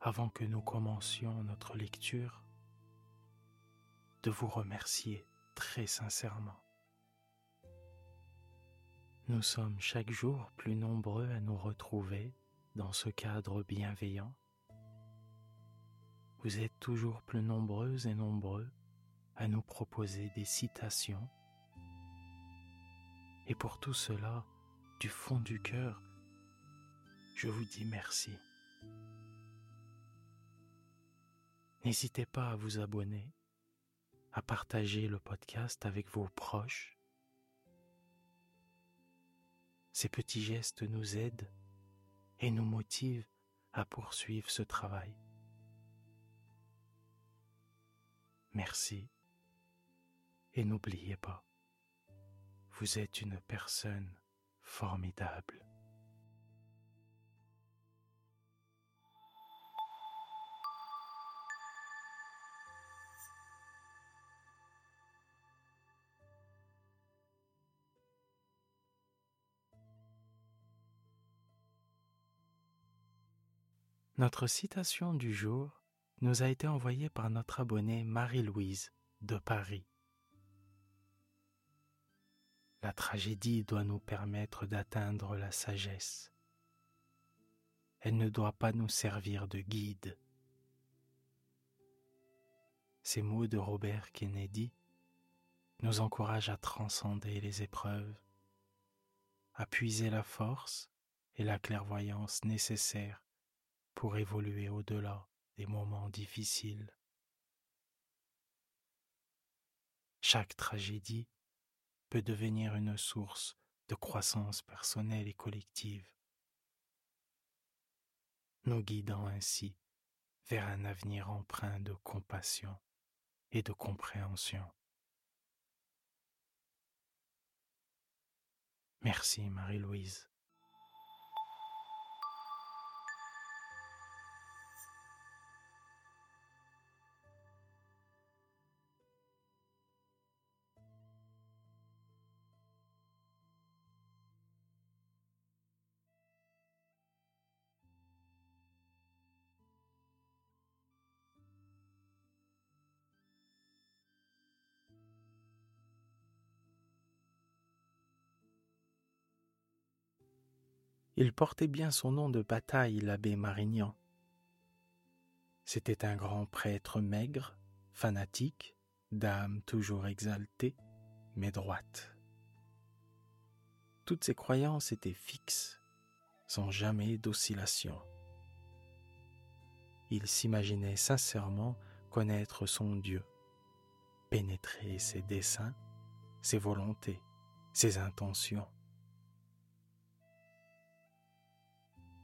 avant que nous commencions notre lecture, de vous remercier très sincèrement. Nous sommes chaque jour plus nombreux à nous retrouver dans ce cadre bienveillant. Vous êtes toujours plus nombreuses et nombreux à nous proposer des citations. Et pour tout cela, du fond du cœur, je vous dis merci. N'hésitez pas à vous abonner, à partager le podcast avec vos proches. Ces petits gestes nous aident et nous motivent à poursuivre ce travail. Merci et n'oubliez pas, vous êtes une personne formidable. Notre citation du jour nous a été envoyée par notre abonnée Marie-Louise de Paris. La tragédie doit nous permettre d'atteindre la sagesse. Elle ne doit pas nous servir de guide. Ces mots de Robert Kennedy nous encouragent à transcender les épreuves, à puiser la force et la clairvoyance nécessaires pour évoluer au-delà des moments difficiles. Chaque tragédie peut devenir une source de croissance personnelle et collective, nous guidant ainsi vers un avenir empreint de compassion et de compréhension. Merci Marie-Louise. Il portait bien son nom de bataille, l'abbé Marignan. C'était un grand prêtre maigre, fanatique, d'âme toujours exaltée, mais droite. Toutes ses croyances étaient fixes, sans jamais d'oscillation. Il s'imaginait sincèrement connaître son Dieu, pénétrer ses desseins, ses volontés, ses intentions.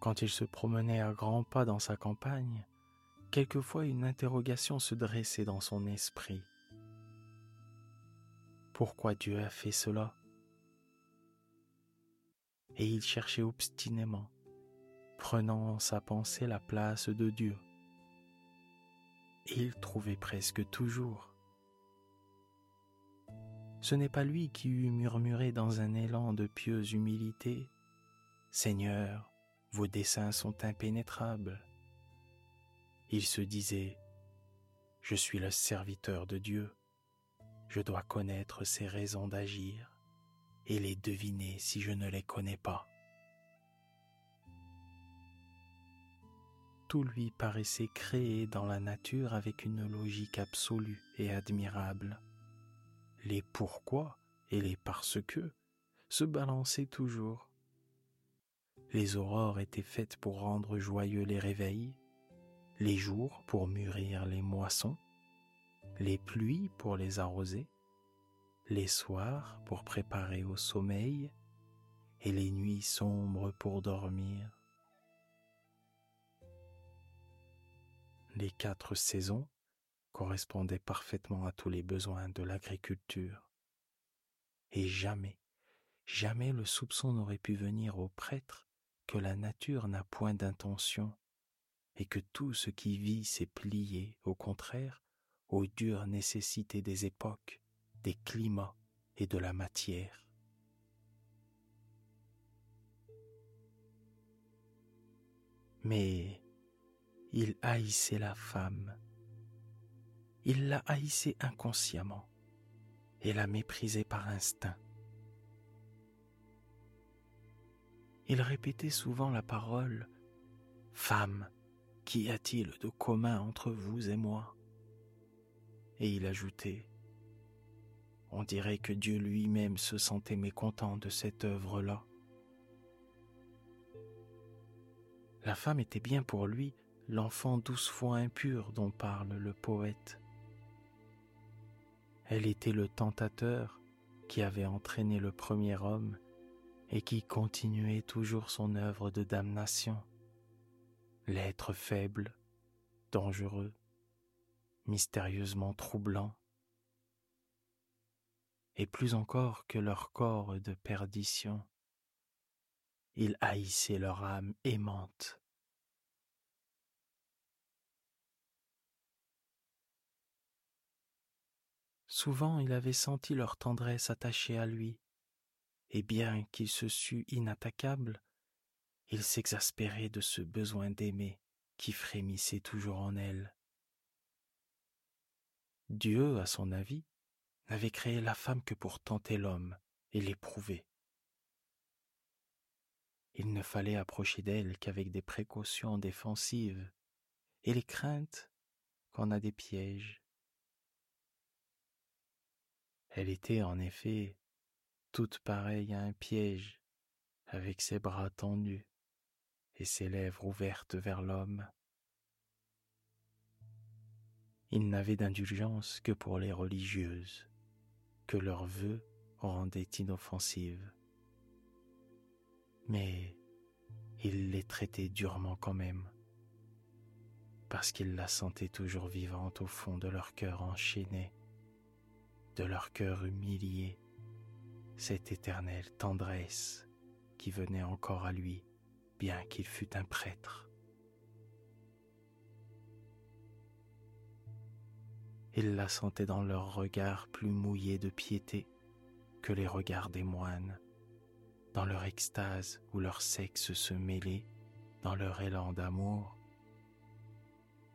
Quand il se promenait à grands pas dans sa campagne, quelquefois une interrogation se dressait dans son esprit. Pourquoi Dieu a fait cela? Et il cherchait obstinément, prenant en sa pensée la place de Dieu. Il trouvait presque toujours. Ce n'est pas lui qui eût murmuré dans un élan de pieuse humilité Seigneur, vos desseins sont impénétrables. Il se disait, Je suis le serviteur de Dieu, je dois connaître ses raisons d'agir et les deviner si je ne les connais pas. tout lui paraissait créé dans la nature avec une logique absolue et admirable. Les pourquoi et les parce que se balançaient toujours. Les aurores étaient faites pour rendre joyeux les réveils, les jours pour mûrir les moissons, les pluies pour les arroser, les soirs pour préparer au sommeil, et les nuits sombres pour dormir. Les quatre saisons correspondaient parfaitement à tous les besoins de l'agriculture. Et jamais, jamais le soupçon n'aurait pu venir au prêtre que la nature n'a point d'intention et que tout ce qui vit s'est plié, au contraire, aux dures nécessités des époques, des climats et de la matière. Mais il haïssait la femme. Il la haïssait inconsciemment et la méprisait par instinct. Il répétait souvent la parole Femme, qu'y a-t-il de commun entre vous et moi? Et il ajoutait On dirait que Dieu lui-même se sentait mécontent de cette œuvre-là. La femme était bien pour lui l'enfant douze fois impur dont parle le poète. Elle était le tentateur qui avait entraîné le premier homme et qui continuait toujours son œuvre de damnation. L'être faible, dangereux, mystérieusement troublant, et plus encore que leur corps de perdition, il haïssait leur âme aimante. Souvent il avait senti leur tendresse attachée à lui, et bien qu'il se sût inattaquable, il s'exaspérait de ce besoin d'aimer qui frémissait toujours en elle. Dieu, à son avis, n'avait créé la femme que pour tenter l'homme et l'éprouver. Il ne fallait approcher d'elle qu'avec des précautions défensives et les craintes qu'on a des pièges. Elle était en effet toute pareille à un piège, avec ses bras tendus et ses lèvres ouvertes vers l'homme. Il n'avait d'indulgence que pour les religieuses, que leurs vœux rendaient inoffensives. Mais il les traitait durement quand même, parce qu'il la sentait toujours vivante au fond de leur cœur enchaîné de leur cœur humilié, cette éternelle tendresse qui venait encore à lui, bien qu'il fût un prêtre. Il la sentait dans leurs regards plus mouillés de piété que les regards des moines, dans leur extase où leur sexe se mêlait, dans leur élan d'amour,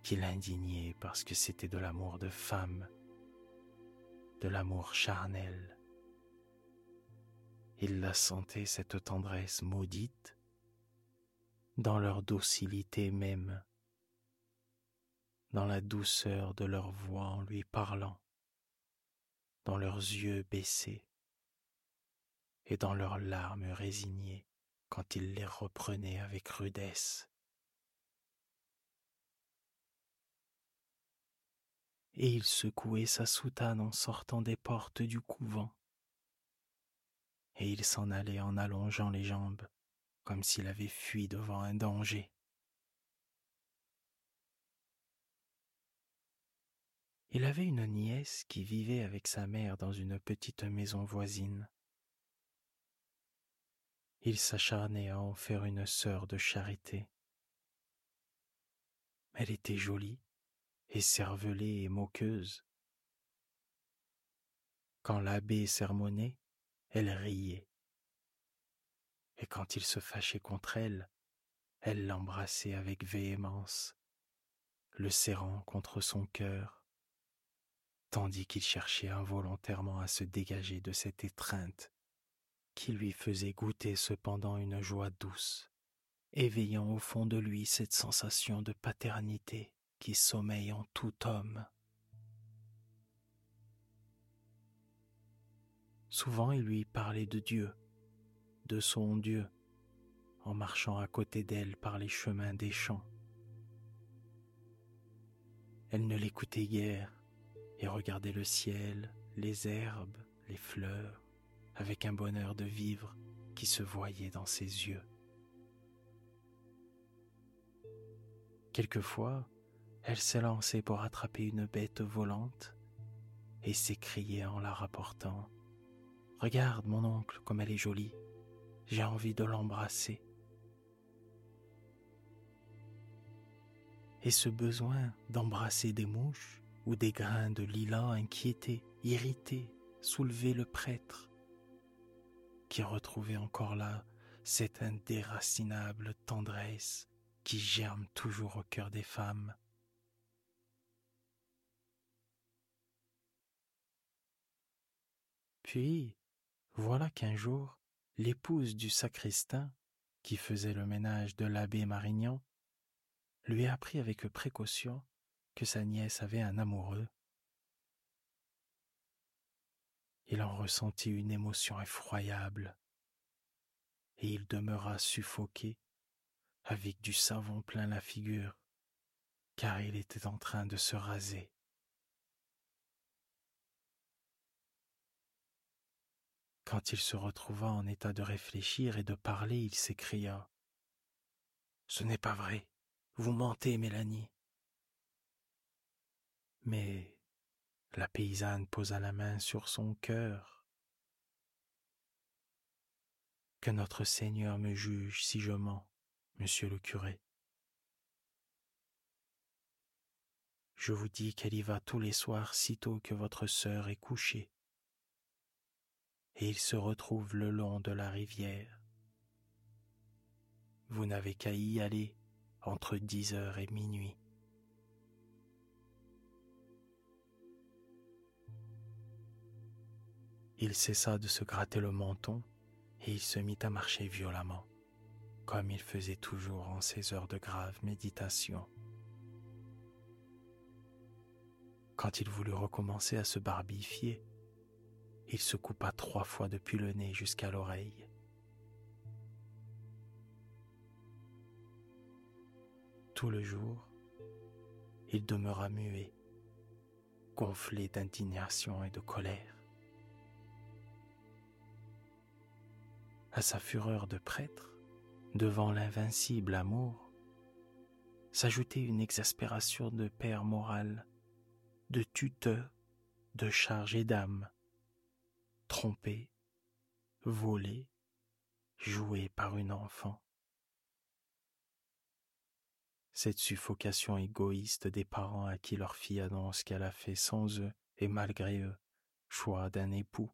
qui l'indignait parce que c'était de l'amour de femme de l'amour charnel. Il la sentait cette tendresse maudite dans leur docilité même, dans la douceur de leur voix en lui parlant, dans leurs yeux baissés et dans leurs larmes résignées quand il les reprenait avec rudesse. et il secouait sa soutane en sortant des portes du couvent. Et il s'en allait en allongeant les jambes, comme s'il avait fui devant un danger. Il avait une nièce qui vivait avec sa mère dans une petite maison voisine. Il s'acharnait à en faire une sœur de charité. Elle était jolie, cervelée et moqueuse. Quand l'abbé sermonnait, elle riait. Et quand il se fâchait contre elle, elle l'embrassait avec véhémence, le serrant contre son cœur, tandis qu'il cherchait involontairement à se dégager de cette étreinte qui lui faisait goûter cependant une joie douce éveillant au fond de lui cette sensation de paternité qui sommeille en tout homme. Souvent il lui parlait de Dieu, de son Dieu, en marchant à côté d'elle par les chemins des champs. Elle ne l'écoutait guère et regardait le ciel, les herbes, les fleurs, avec un bonheur de vivre qui se voyait dans ses yeux. Quelquefois, elle s'élançait pour attraper une bête volante et s'écriait en la rapportant Regarde mon oncle comme elle est jolie, j'ai envie de l'embrasser. Et ce besoin d'embrasser des mouches ou des grains de lilas inquiétés, irrités, soulevait le prêtre, qui retrouvait encore là cette indéracinable tendresse qui germe toujours au cœur des femmes. Puis, voilà qu'un jour, l'épouse du sacristain, qui faisait le ménage de l'abbé Marignan, lui apprit avec précaution que sa nièce avait un amoureux. Il en ressentit une émotion effroyable, et il demeura suffoqué avec du savon plein la figure, car il était en train de se raser. Quand il se retrouva en état de réfléchir et de parler, il s'écria Ce n'est pas vrai, vous mentez, Mélanie. Mais la paysanne posa la main sur son cœur. Que notre Seigneur me juge si je mens monsieur le curé. Je vous dis qu'elle y va tous les soirs sitôt que votre sœur est couchée, et il se retrouve le long de la rivière. Vous n'avez qu'à y aller entre dix heures et minuit. Il cessa de se gratter le menton et il se mit à marcher violemment comme il faisait toujours en ces heures de grave méditation. Quand il voulut recommencer à se barbifier, il se coupa trois fois depuis le nez jusqu'à l'oreille. Tout le jour, il demeura muet, gonflé d'indignation et de colère. À sa fureur de prêtre, devant l'invincible amour, s'ajoutait une exaspération de père moral, de tuteur, de chargé d'âme, trompé, volé, joué par une enfant. Cette suffocation égoïste des parents à qui leur fille annonce qu'elle a fait sans eux et malgré eux choix d'un époux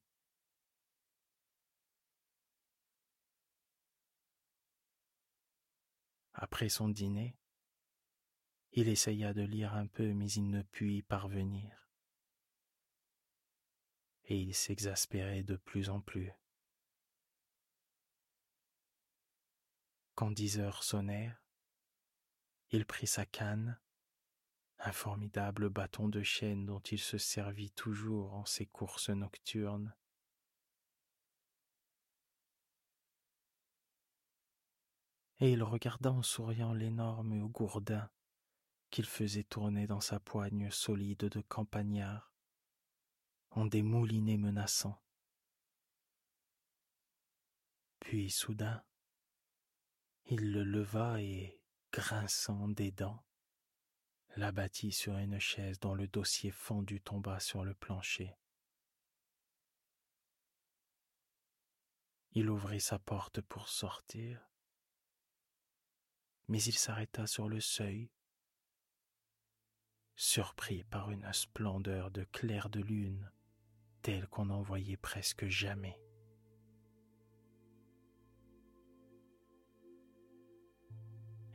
Après son dîner, il essaya de lire un peu, mais il ne put y parvenir. Et il s'exaspérait de plus en plus. Quand dix heures sonnèrent, il prit sa canne, un formidable bâton de chêne dont il se servit toujours en ses courses nocturnes, et il regarda en souriant l'énorme gourdin qu'il faisait tourner dans sa poigne solide de campagnard, en des moulinets menaçants. Puis soudain, il le leva et, grinçant des dents, l'abattit sur une chaise dont le dossier fendu tomba sur le plancher. Il ouvrit sa porte pour sortir, mais il s'arrêta sur le seuil, surpris par une splendeur de clair de lune telle qu'on n'en voyait presque jamais.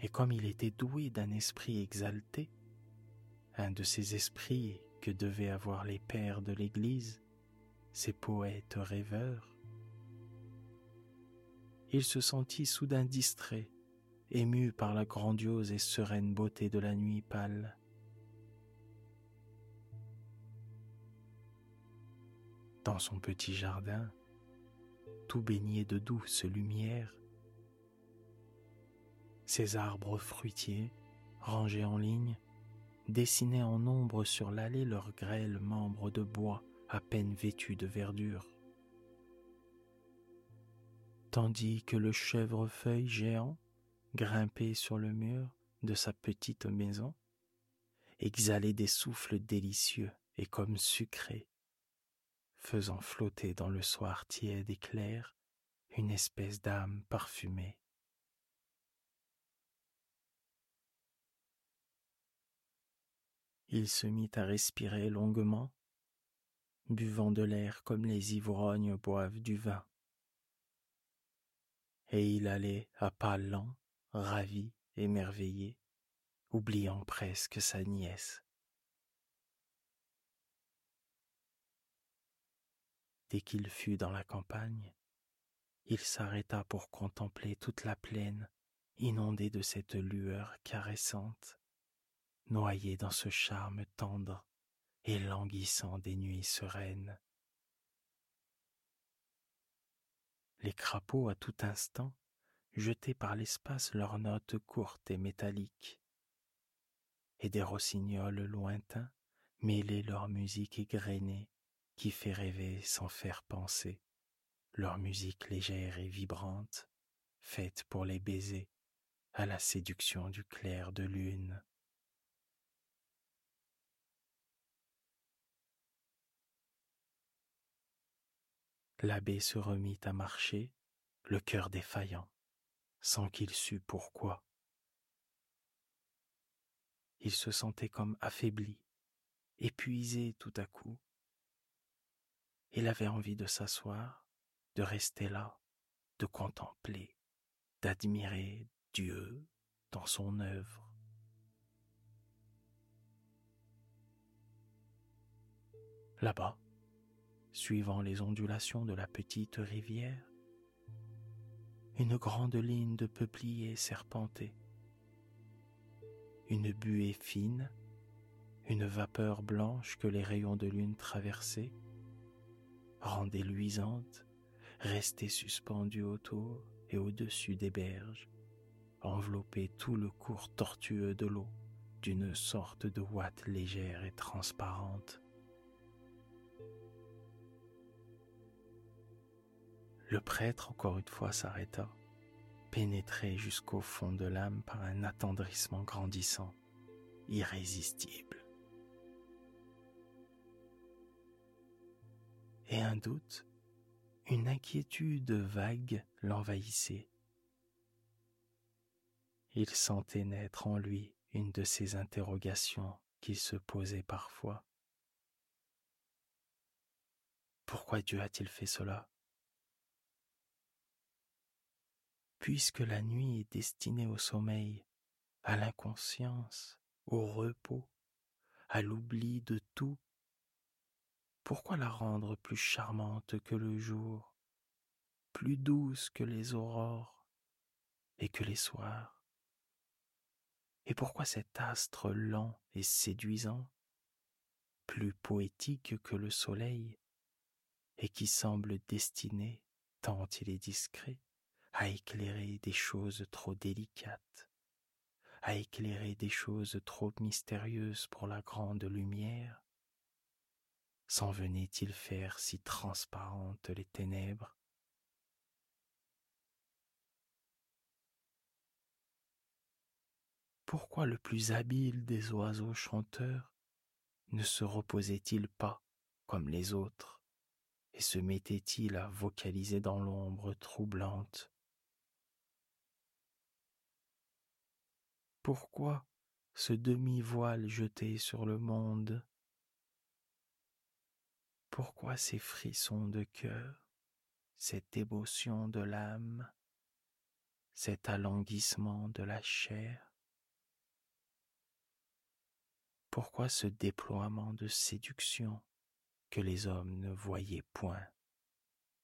Et comme il était doué d'un esprit exalté, un de ces esprits que devaient avoir les pères de l'Église, ces poètes rêveurs, il se sentit soudain distrait ému par la grandiose et sereine beauté de la nuit pâle. Dans son petit jardin, tout baigné de douce lumière, ses arbres fruitiers, rangés en ligne, dessinaient en ombre sur l'allée leurs grêles membres de bois à peine vêtus de verdure. Tandis que le chèvrefeuille géant, grimpé sur le mur de sa petite maison, exhalait des souffles délicieux et comme sucrés, faisant flotter dans le soir tiède et clair une espèce d'âme parfumée. Il se mit à respirer longuement, buvant de l'air comme les ivrognes boivent du vin. Et il allait à pas lents, ravi, émerveillé, oubliant presque sa nièce. Dès qu'il fut dans la campagne, il s'arrêta pour contempler toute la plaine inondée de cette lueur caressante. Noyé dans ce charme tendre et languissant des nuits sereines. Les crapauds à tout instant jetaient par l'espace leurs notes courtes et métalliques, et des rossignols lointains mêlaient leur musique égrenée qui fait rêver sans faire penser, leur musique légère et vibrante, faite pour les baisers à la séduction du clair de lune. L'abbé se remit à marcher, le cœur défaillant, sans qu'il sût pourquoi. Il se sentait comme affaibli, épuisé tout à coup. Il avait envie de s'asseoir, de rester là, de contempler, d'admirer Dieu dans son œuvre. Là-bas, suivant les ondulations de la petite rivière, une grande ligne de peupliers serpentait. Une buée fine, une vapeur blanche que les rayons de lune traversaient, rendait luisante, restait suspendue autour et au-dessus des berges, enveloppait tout le cours tortueux de l'eau d'une sorte de ouate légère et transparente. Le prêtre, encore une fois, s'arrêta, pénétré jusqu'au fond de l'âme par un attendrissement grandissant, irrésistible. Et un doute, une inquiétude vague l'envahissait. Il sentait naître en lui une de ces interrogations qu'il se posait parfois. Pourquoi Dieu a-t-il fait cela? Puisque la nuit est destinée au sommeil, à l'inconscience, au repos, à l'oubli de tout, pourquoi la rendre plus charmante que le jour, plus douce que les aurores et que les soirs? Et pourquoi cet astre lent et séduisant, plus poétique que le soleil, et qui semble destiné, tant il est discret, à éclairer des choses trop délicates, à éclairer des choses trop mystérieuses pour la grande lumière S'en venait-il faire si transparentes les ténèbres? Pourquoi le plus habile des oiseaux chanteurs ne se reposait-il pas comme les autres et se mettait-il à vocaliser dans l'ombre troublante? Pourquoi ce demi-voile jeté sur le monde Pourquoi ces frissons de cœur, cette émotion de l'âme, cet alanguissement de la chair? Pourquoi ce déploiement de séduction que les hommes ne voyaient point,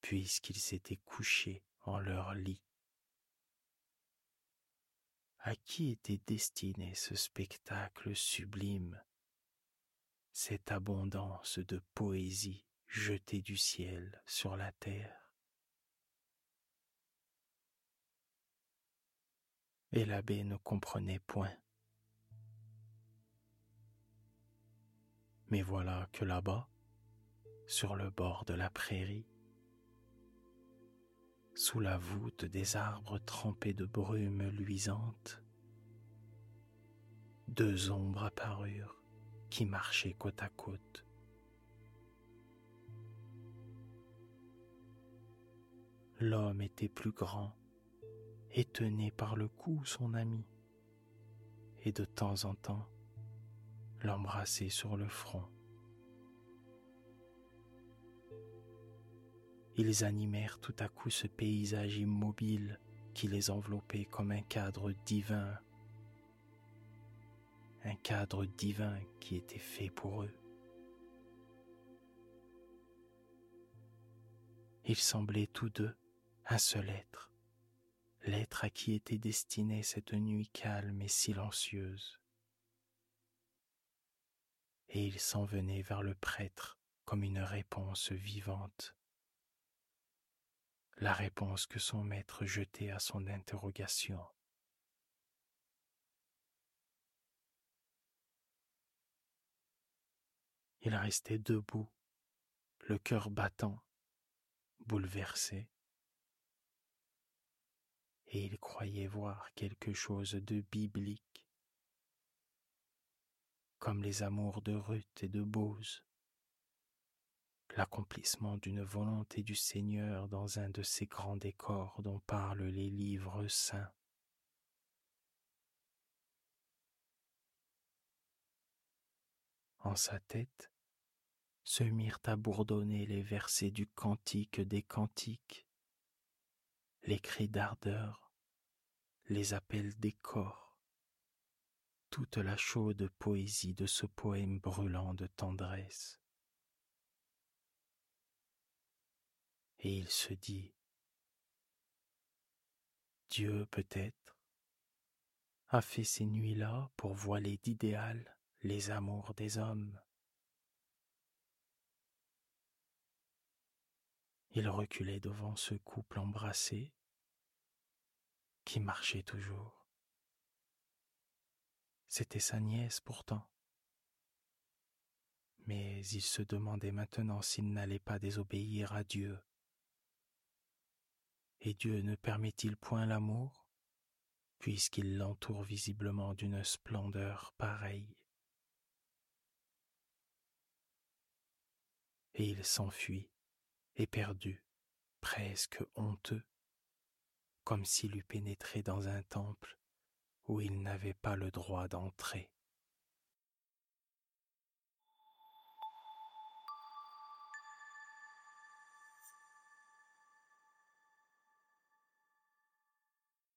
puisqu'ils s'étaient couchés en leur lit? À qui était destiné ce spectacle sublime, cette abondance de poésie jetée du ciel sur la terre Et l'abbé ne comprenait point. Mais voilà que là-bas, sur le bord de la prairie, sous la voûte des arbres trempés de brume luisante, deux ombres apparurent qui marchaient côte à côte. L'homme était plus grand et tenait par le cou son ami, et de temps en temps l'embrassait sur le front. Ils animèrent tout à coup ce paysage immobile qui les enveloppait comme un cadre divin, un cadre divin qui était fait pour eux. Ils semblaient tous deux un seul être, l'être à qui était destinée cette nuit calme et silencieuse. Et il s'en venait vers le prêtre comme une réponse vivante la réponse que son maître jetait à son interrogation. Il restait debout, le cœur battant, bouleversé, et il croyait voir quelque chose de biblique, comme les amours de Ruth et de Bose, l'accomplissement d'une volonté du Seigneur dans un de ces grands décors dont parlent les livres saints. Sa tête se mirent à bourdonner les versets du cantique des cantiques, les cris d'ardeur, les appels des corps, toute la chaude poésie de ce poème brûlant de tendresse. et il se dit, Dieu peut-être a fait ces nuits-là pour voiler d'idéal les amours des hommes. Il reculait devant ce couple embrassé qui marchait toujours. C'était sa nièce pourtant. Mais il se demandait maintenant s'il n'allait pas désobéir à Dieu et Dieu ne permet-il point l'amour, puisqu'il l'entoure visiblement d'une splendeur pareille? Et il s'enfuit, éperdu, presque honteux, comme s'il eût pénétré dans un temple où il n'avait pas le droit d'entrer.